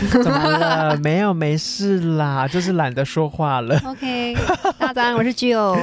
怎么了？没有，没事啦，就是懒得说话了。OK，大家我是具有。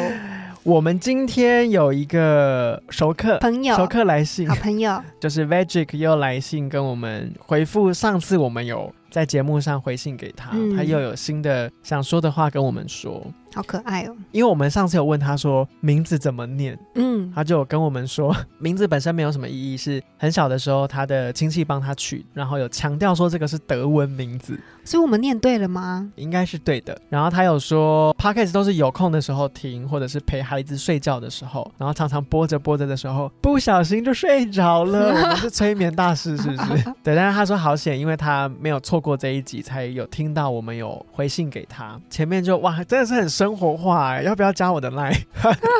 我们今天有一个熟客朋友，熟客来信，好朋友，就是 Vagic 又来信跟我们回复上次我们有在节目上回信给他，他又有新的想说的话跟我们说。好可爱哦！因为我们上次有问他说名字怎么念，嗯，他就跟我们说 名字本身没有什么意义，是很小的时候他的亲戚帮他取，然后有强调说这个是德文名字，所以我们念对了吗？应该是对的。然后他有说 p o c k e t 都是有空的时候听，或者是陪孩子睡觉的时候，然后常常播着播着的时候不小心就睡着了。我们是催眠大师是不是？对，但是他说好险，因为他没有错过这一集，才有听到我们有回信给他。前面就哇，真的是很生活化，要不要加我的 line？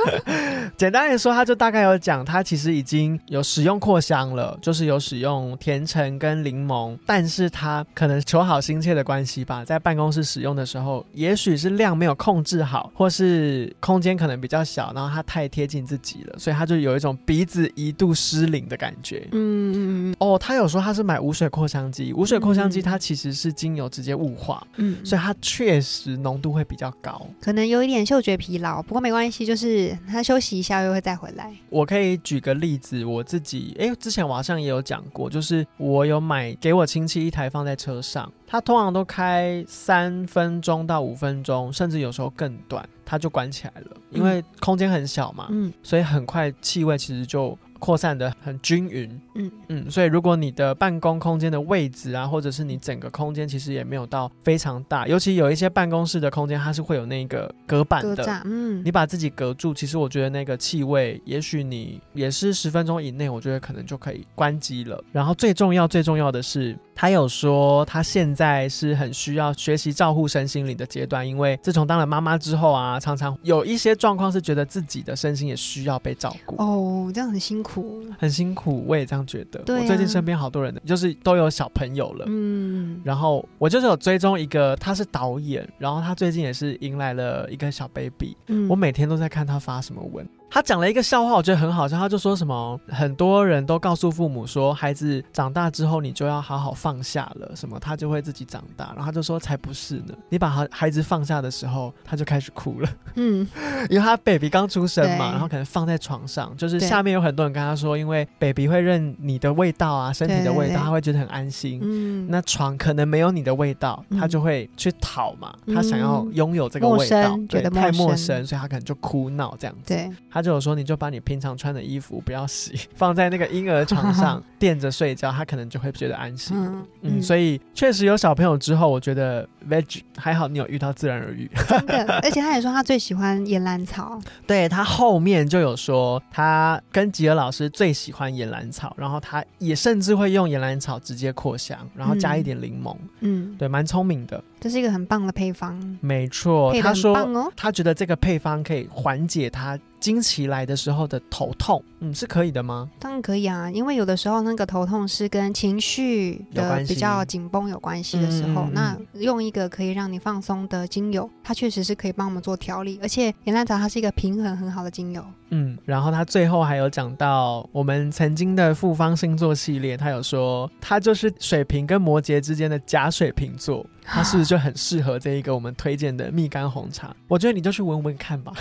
简单来说，他就大概有讲，他其实已经有使用扩香了，就是有使用甜橙跟柠檬，但是他可能求好心切的关系吧，在办公室使用的时候，也许是量没有控制好，或是空间可能比较小，然后他太贴近自己了，所以他就有一种鼻子一度失灵的感觉。嗯。哦，他有说他是买无水扩香机，无水扩香机它其实是精油直接雾化，嗯，所以它确实浓度会比较高，可能有一点。嗅觉疲劳，不过没关系，就是他休息一下又会再回来。我可以举个例子，我自己哎，之前网上也有讲过，就是我有买给我亲戚一台放在车上，它通常都开三分钟到五分钟，甚至有时候更短，它就关起来了，因为空间很小嘛，嗯，所以很快气味其实就。扩散的很均匀，嗯嗯，所以如果你的办公空间的位置啊，或者是你整个空间其实也没有到非常大，尤其有一些办公室的空间，它是会有那个隔板的，嗯，你把自己隔住，其实我觉得那个气味，也许你也是十分钟以内，我觉得可能就可以关机了。然后最重要最重要的是。他有说，他现在是很需要学习照顾身心灵的阶段，因为自从当了妈妈之后啊，常常有一些状况是觉得自己的身心也需要被照顾。哦，这样很辛苦，很辛苦，我也这样觉得。我最近身边好多人，就是都有小朋友了。嗯，然后我就是有追踪一个，他是导演，然后他最近也是迎来了一个小 baby。嗯，我每天都在看他发什么文。他讲了一个笑话，我觉得很好笑。他就说什么，很多人都告诉父母说，孩子长大之后你就要好好放下了，什么他就会自己长大。然后他就说，才不是呢，你把孩孩子放下的时候，他就开始哭了。嗯，因为他 baby 刚出生嘛，然后可能放在床上，就是下面有很多人跟他说，因为 baby 会认你的味道啊，身体的味道，他会觉得很安心。嗯，那床可能没有你的味道，他就会去讨嘛，他想要拥有这个味道，觉得太陌生，所以他可能就哭闹这样子。对，他。就有说，你就把你平常穿的衣服不要洗，放在那个婴儿床上 垫着睡觉，他可能就会觉得安心。嗯，所以确实有小朋友之后，我觉得 veg 还好，你有遇到自然而愈。真的，而且他也说他最喜欢岩兰草。对他后面就有说，他跟吉尔老师最喜欢岩兰草，然后他也甚至会用岩兰草直接扩香，然后加一点柠檬。嗯，对，蛮聪明的。这是一个很棒的配方。没错，他说他觉得这个配方可以缓解他。经期来的时候的头痛，嗯，是可以的吗？当然可以啊，因为有的时候那个头痛是跟情绪的比较紧绷有关系的时候，那用一个可以让你放松的精油，它确实是可以帮我们做调理，而且岩兰草它是一个平衡很好的精油。嗯，然后他最后还有讲到我们曾经的复方星座系列，他有说他就是水瓶跟摩羯之间的假水瓶座。他是不是就很适合这一个我们推荐的蜜柑红茶？我觉得你就去闻闻看吧。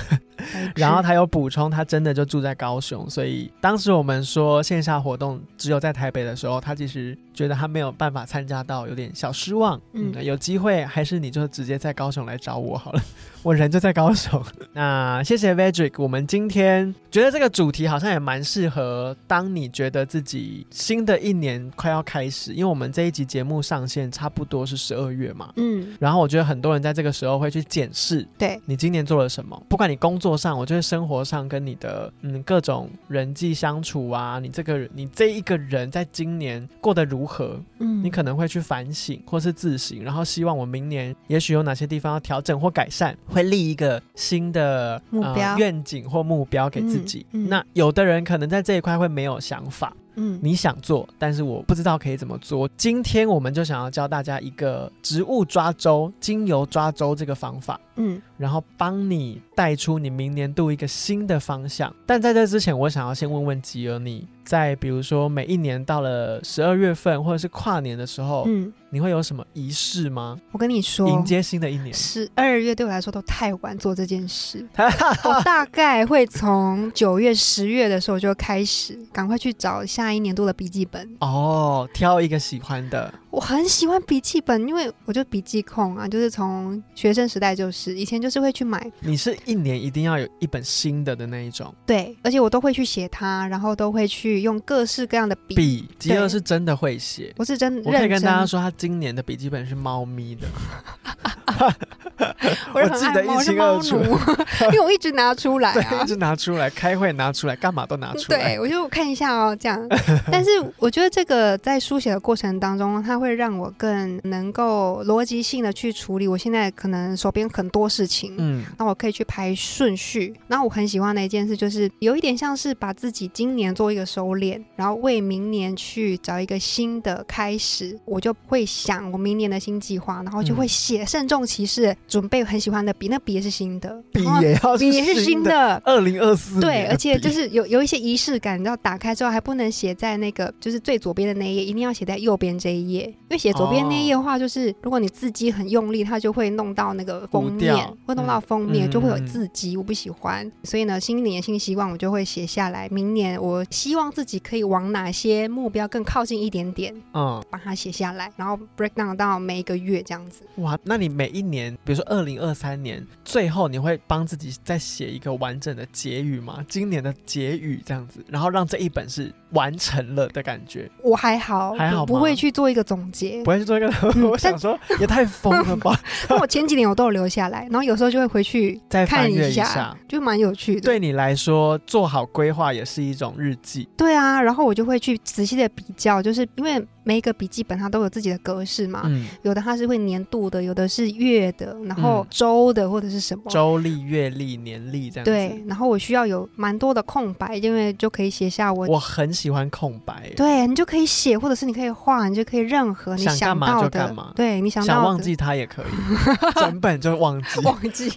然后他有补充，他真的就住在高雄，所以当时我们说线下活动只有在台北的时候，他其实觉得他没有办法参加到，有点小失望。嗯，有机会还是你就直接在高雄来找我好了，我人就在高雄。那谢谢 Vedrick，我们今天。天觉得这个主题好像也蛮适合，当你觉得自己新的一年快要开始，因为我们这一集节目上线差不多是十二月嘛，嗯，然后我觉得很多人在这个时候会去检视，对。你今年做了什么，不管你工作上，我觉得生活上跟你的嗯各种人际相处啊，你这个你这一个人在今年过得如何，嗯，你可能会去反省或是自省，然后希望我明年也许有哪些地方要调整或改善，会立一个新的目标。愿景或目标给自己。那有的人可能在这一块会没有想法。嗯，你想做，但是我不知道可以怎么做。今天我们就想要教大家一个植物抓周、精油抓周这个方法，嗯，然后帮你带出你明年度一个新的方向。但在这之前，我想要先问问吉儿，你在比如说每一年到了十二月份或者是跨年的时候，嗯。你会有什么仪式吗？我跟你说，迎接新的一年，十二月对我来说都太晚做这件事。我大概会从九月、十月的时候就开始，赶快去找下一年度的笔记本。哦，挑一个喜欢的。我很喜欢笔记本，因为我就笔记控啊，就是从学生时代就是以前就是会去买。你是一年一定要有一本新的的那一种？对，而且我都会去写它，然后都会去用各式各样的笔。笔，吉尔是真的会写，我是真。我可以跟大家说，他今年的笔记本是猫咪的。我记得一清二楚，因为我一直拿出来啊，一直拿出来开会拿出来，干嘛都拿出来。对，我就看一下哦，这样。但是我觉得这个在书写的过程当中，它会让我更能够逻辑性的去处理。我现在可能手边很多事情，嗯，那我可以去排顺序。然后我很喜欢的一件事，就是有一点像是把自己今年做一个收敛，然后为明年去找一个新的开始。我就会想我明年的新计划，然后就会写慎重其事。准备很喜欢的笔，那笔也是新的，笔也要笔也是新的，二零二四对，而且就是有有一些仪式感，你知道，打开之后还不能写在那个就是最左边的那一页，一定要写在右边这一页，因为写左边那一页的话，就是如果你字迹很用力，它就会弄到那个封面，会弄到封面就会有字迹，我不喜欢。所以呢，新年新希望，我就会写下来，明年我希望自己可以往哪些目标更靠近一点点，嗯，把它写下来，然后 break down 到每一个月这样子。哇，那你每一年，比如说二零二三年最后，你会帮自己再写一个完整的结语吗？今年的结语这样子，然后让这一本是完成了的感觉。我还好，还好不会去做一个总结，不会去做一个。我想说，也太疯了吧！那我前几年我都有留下来，然后有时候就会回去再看一下，就蛮有趣的。对你来说，做好规划也是一种日记。对啊，然后我就会去仔细的比较，就是因为。每一个笔记本它都有自己的格式嘛，有的它是会年度的，有的是月的，然后周的或者是什么周历、月历、年历这样。对，然后我需要有蛮多的空白，因为就可以写下我。我很喜欢空白。对你就可以写，或者是你可以画，你就可以任何你想到的，对你想到想忘记它也可以，整本就忘记忘记。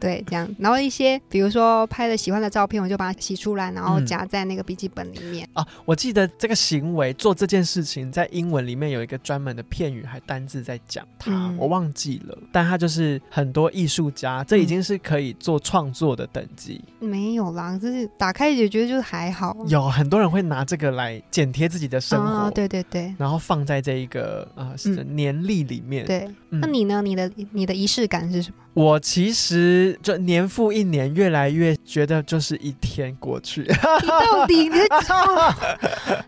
对，这样，然后一些比如说拍的喜欢的照片，我就把它洗出来，然后夹在那个笔记本里面。啊，我记得这个行为做。这件事情在英文里面有一个专门的片语，还单字在讲它，我忘记了。但它就是很多艺术家，这已经是可以做创作的等级。没有啦，就是打开也觉得就是还好。有很多人会拿这个来剪贴自己的生活，对对对，然后放在这一个呃年历里面。对，那你呢？你的你的仪式感是什么？我其实就年复一年，越来越觉得就是一天过去。你到底你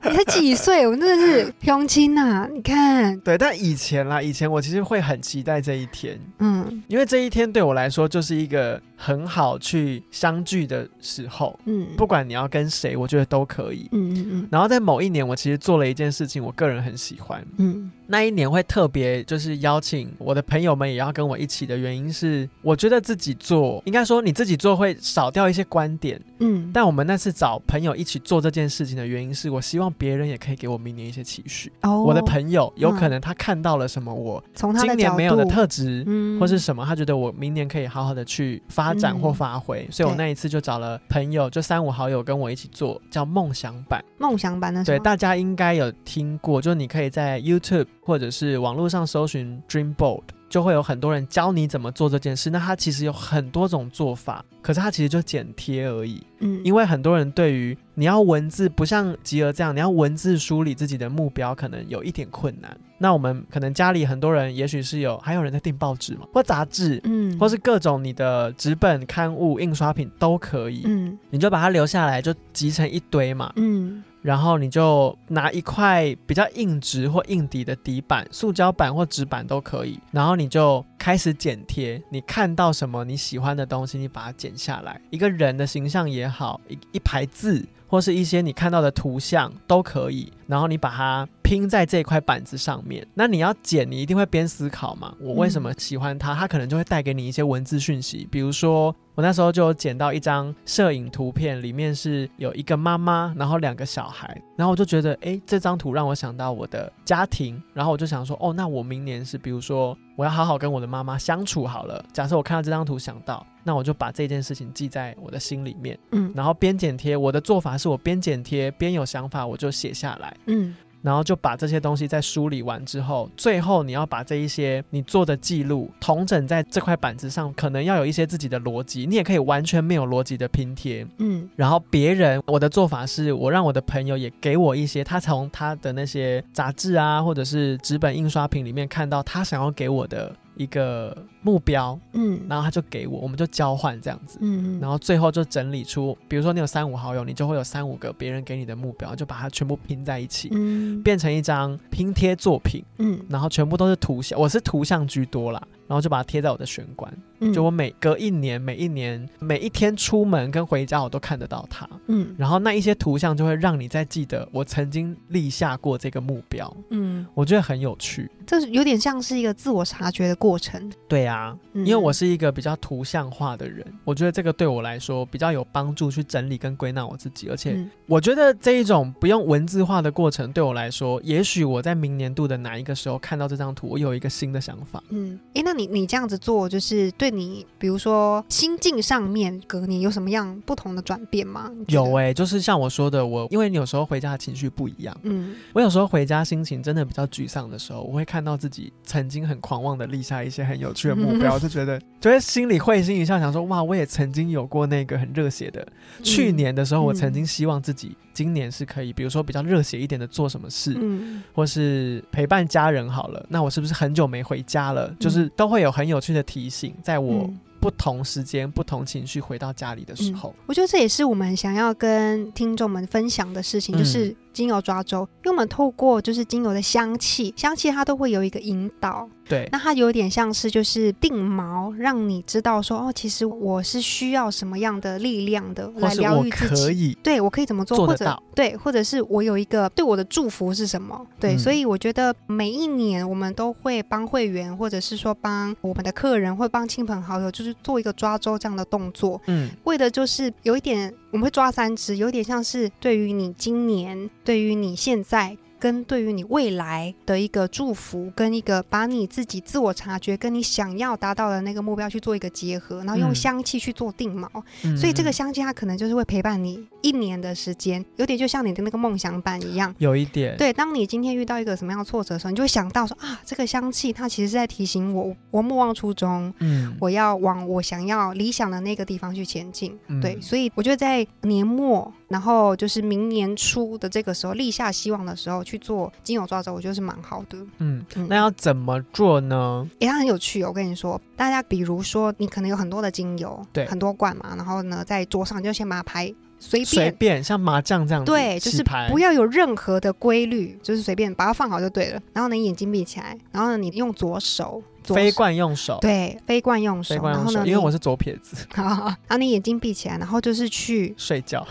你才几岁？我真的是平亲呐！你看，对，但以前啦，以前我其实会很期待这一天，嗯，因为这一天对我来说就是一个。很好去相聚的时候，嗯，不管你要跟谁，我觉得都可以，嗯嗯嗯。然后在某一年，我其实做了一件事情，我个人很喜欢，嗯，那一年会特别就是邀请我的朋友们也要跟我一起的原因是，我觉得自己做，应该说你自己做会少掉一些观点，嗯。但我们那次找朋友一起做这件事情的原因是我希望别人也可以给我明年一些期许。哦，我的朋友有可能他看到了什么我从今年没有的特质，嗯，或是什么，他觉得我明年可以好好的去发。展或发挥，所以我那一次就找了朋友，就三五好友跟我一起做，叫梦想版。梦想版的对，大家应该有听过，就你可以在 YouTube 或者是网络上搜寻 Dream Board。就会有很多人教你怎么做这件事。那它其实有很多种做法，可是它其实就剪贴而已。嗯，因为很多人对于你要文字，不像吉儿这样，你要文字梳理自己的目标，可能有一点困难。那我们可能家里很多人，也许是有，还有人在订报纸嘛，或杂志，嗯，或是各种你的纸本刊物、印刷品都可以，嗯，你就把它留下来，就集成一堆嘛，嗯。然后你就拿一块比较硬直或硬底的底板，塑胶板或纸板都可以。然后你就开始剪贴，你看到什么你喜欢的东西，你把它剪下来，一个人的形象也好，一一排字。或是一些你看到的图像都可以，然后你把它拼在这块板子上面。那你要剪，你一定会边思考嘛？我为什么喜欢它？它可能就会带给你一些文字讯息。比如说，我那时候就剪到一张摄影图片，里面是有一个妈妈，然后两个小孩，然后我就觉得，哎，这张图让我想到我的家庭，然后我就想说，哦，那我明年是，比如说。我要好好跟我的妈妈相处好了。假设我看到这张图想到，那我就把这件事情记在我的心里面。嗯，然后边剪贴，我的做法是我边剪贴边有想法，我就写下来。嗯。然后就把这些东西再梳理完之后，最后你要把这一些你做的记录同整在这块板子上，可能要有一些自己的逻辑，你也可以完全没有逻辑的拼贴。嗯，然后别人我的做法是我让我的朋友也给我一些他从他的那些杂志啊，或者是纸本印刷品里面看到他想要给我的。一个目标，嗯，然后他就给我，我们就交换这样子，嗯，然后最后就整理出，比如说你有三五好友，你就会有三五个别人给你的目标，就把它全部拼在一起，嗯，变成一张拼贴作品，嗯，然后全部都是图像，我是图像居多啦。然后就把它贴在我的玄关，就我每隔一年、每一年、每一天出门跟回家，我都看得到它。嗯，然后那一些图像就会让你再记得我曾经立下过这个目标。嗯，我觉得很有趣，这有点像是一个自我察觉的过程。对啊，因为我是一个比较图像化的人，我觉得这个对我来说比较有帮助，去整理跟归纳我自己。而且我觉得这一种不用文字化的过程，对我来说，也许我在明年度的哪一个时候看到这张图，我有一个新的想法。嗯，哎，那。你你这样子做，就是对你，比如说心境上面，隔年有什么样不同的转变吗？有哎，就是像我说的，我因为你有时候回家的情绪不一样，嗯，我有时候回家心情真的比较沮丧的时候，我会看到自己曾经很狂妄的立下一些很有趣的目标，就觉得就会心里会心一笑，想说哇，我也曾经有过那个很热血的。去年的时候，我曾经希望自己今年是可以，比如说比较热血一点的做什么事，嗯，或是陪伴家人好了，那我是不是很久没回家了？就是都。会有很有趣的提醒，在我不同时间、不同情绪回到家里的时候，我觉得这也是我们想要跟听众们分享的事情，就是。精油抓周，因为我们透过就是精油的香气，香气它都会有一个引导。对，那它有点像是就是定锚，让你知道说哦，其实我是需要什么样的力量的来疗愈自己。对，我可以怎么做？或者对，或者是我有一个对我的祝福是什么？对，所以我觉得每一年我们都会帮会员，或者是说帮我们的客人，或帮亲朋好友，就是做一个抓周这样的动作。嗯，为的就是有一点。我们会抓三只，有点像是对于你今年，对于你现在。跟对于你未来的一个祝福，跟一个把你自己自我察觉，跟你想要达到的那个目标去做一个结合，然后用香气去做定锚，所以这个香气它可能就是会陪伴你一年的时间，有点就像你的那个梦想版一样，有一点。对，当你今天遇到一个什么样的挫折的时候，你就会想到说啊，这个香气它其实是在提醒我，我莫忘初衷，嗯，我要往我想要理想的那个地方去前进。对，所以我觉得在年末。然后就是明年初的这个时候立下希望的时候去做精油抓周，我觉得是蛮好的。嗯，那要怎么做呢？也很有趣。我跟你说，大家比如说你可能有很多的精油，对，很多罐嘛，然后呢在桌上就先把它排随便随便像麻将这样子对，就是不要有任何的规律，就是随便把它放好就对了。然后呢眼睛闭起来，然后呢你用左手。非惯用手，对，非惯用手。然后呢，因为我是左撇子。然后 你眼睛闭起来，然后就是去睡觉，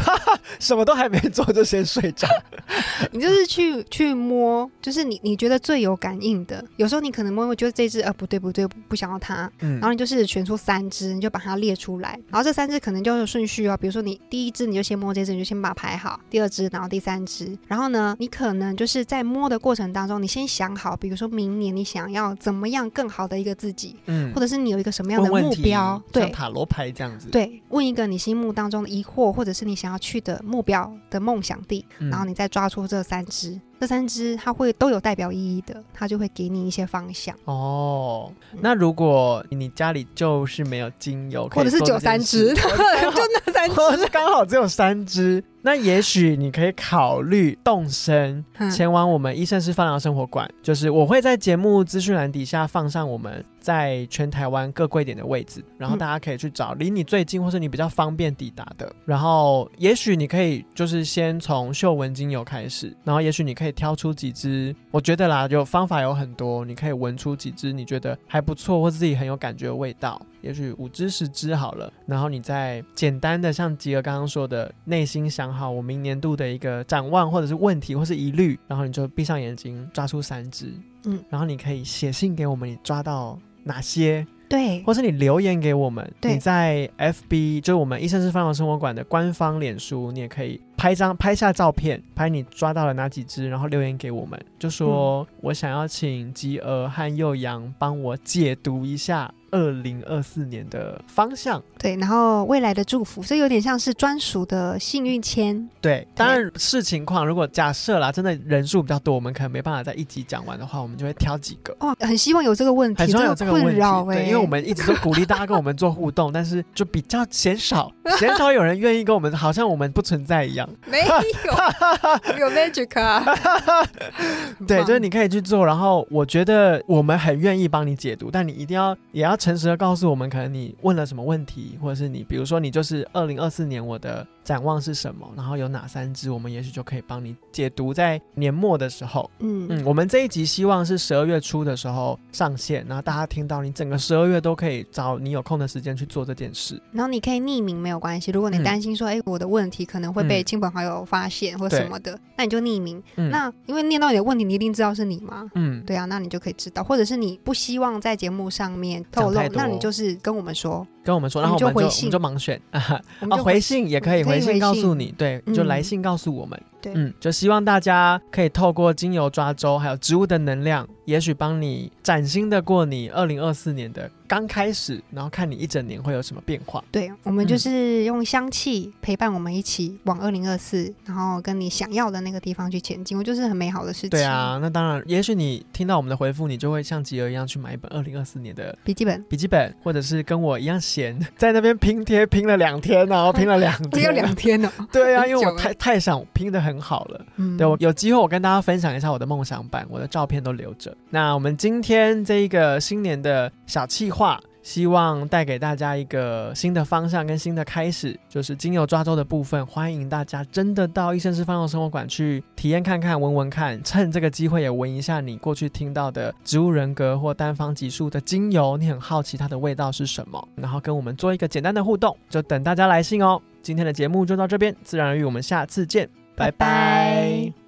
什么都还没做就先睡着。你就是去去摸，就是你你觉得最有感应的。有时候你可能摸，会觉得这只呃不对不对，不想要它。嗯。然后你就是选出三只，你就把它列出来。然后这三只可能就是顺序哦，比如说你第一只你就先摸这只，你就先把它排好。第二只，然后第三只。然后呢，你可能就是在摸的过程当中，你先想好，比如说明年你想要怎么样。样更好的一个自己，嗯，或者是你有一个什么样的目标，对。塔罗牌这样子，对，问一个你心目当中的疑惑，或者是你想要去的目标的梦想地，然后你再抓出这三只，这三支它会都有代表意义的，它就会给你一些方向。哦，那如果你家里就是没有精油，或者是九三支，就那三支，刚好只有三支。那也许你可以考虑动身前往我们医生是放疗生活馆，就是我会在节目资讯栏底下放上我们在全台湾各贵点的位置，然后大家可以去找离你最近或是你比较方便抵达的。然后也许你可以就是先从嗅闻精油开始，然后也许你可以挑出几支，我觉得啦，就方法有很多，你可以闻出几支你觉得还不错或自己很有感觉的味道。也许五支十支好了，然后你再简单的像吉儿刚刚说的，内心想好我明年度的一个展望，或者是问题，或是疑虑，然后你就闭上眼睛抓出三支，嗯，然后你可以写信给我们，你抓到哪些？对，或是你留言给我们，你在 FB 就是我们医生是放疗生活馆的官方脸书，你也可以拍张拍下照片，拍你抓到了哪几只，然后留言给我们，就说我想要请吉儿和幼阳帮我解读一下。二零二四年的方向，对，然后未来的祝福，所以有点像是专属的幸运签。对，当然视情况，如果假设啦，真的人数比较多，我们可能没办法在一集讲完的话，我们就会挑几个。哇，很希望有这个问题，很希望有这个困扰，对，因为我们一直都鼓励大家跟我们做互动，但是就比较嫌少，嫌少有人愿意跟我们，好像我们不存在一样。没有，有 magic 啊。对，就是你可以去做，然后我觉得我们很愿意帮你解读，但你一定要也要。诚实的告诉我们，可能你问了什么问题，或者是你，比如说你就是二零二四年我的。展望是什么？然后有哪三支？我们也许就可以帮你解读。在年末的时候，嗯嗯，我们这一集希望是十二月初的时候上线，然后大家听到你整个十二月都可以找你有空的时间去做这件事。然后你可以匿名没有关系，如果你担心说，哎，我的问题可能会被亲朋好友发现或什么的，那你就匿名。那因为念到你的问题，你一定知道是你吗？嗯，对啊，那你就可以知道。或者是你不希望在节目上面透露，那你就是跟我们说。跟我们说，然后我们就我们就盲选 啊，回信也可以回信告诉你，对，就来信告诉我们。嗯，就希望大家可以透过精油抓周，还有植物的能量，也许帮你崭新的过你二零二四年的刚开始，然后看你一整年会有什么变化。对，我们就是用香气陪伴我们一起往二零二四，然后跟你想要的那个地方去前进，我就是很美好的事情。对啊，那当然，也许你听到我们的回复，你就会像吉儿一样去买一本二零二四年的笔记本，笔记本，或者是跟我一样闲，在那边拼贴拼了两天，然后拼了两天，有两天呢。对啊，因为我太太想拼的很好了。嗯。对，我有机会我跟大家分享一下我的梦想版，我的照片都留着。那我们今天这一个新年的小计划，希望带给大家一个新的方向跟新的开始，就是精油抓周的部分。欢迎大家真的到医生是方的生活馆去体验看看、闻闻看，趁这个机会也闻一下你过去听到的植物人格或单方级数的精油，你很好奇它的味道是什么，然后跟我们做一个简单的互动，就等大家来信哦。今天的节目就到这边，自然而然，我们下次见。拜拜。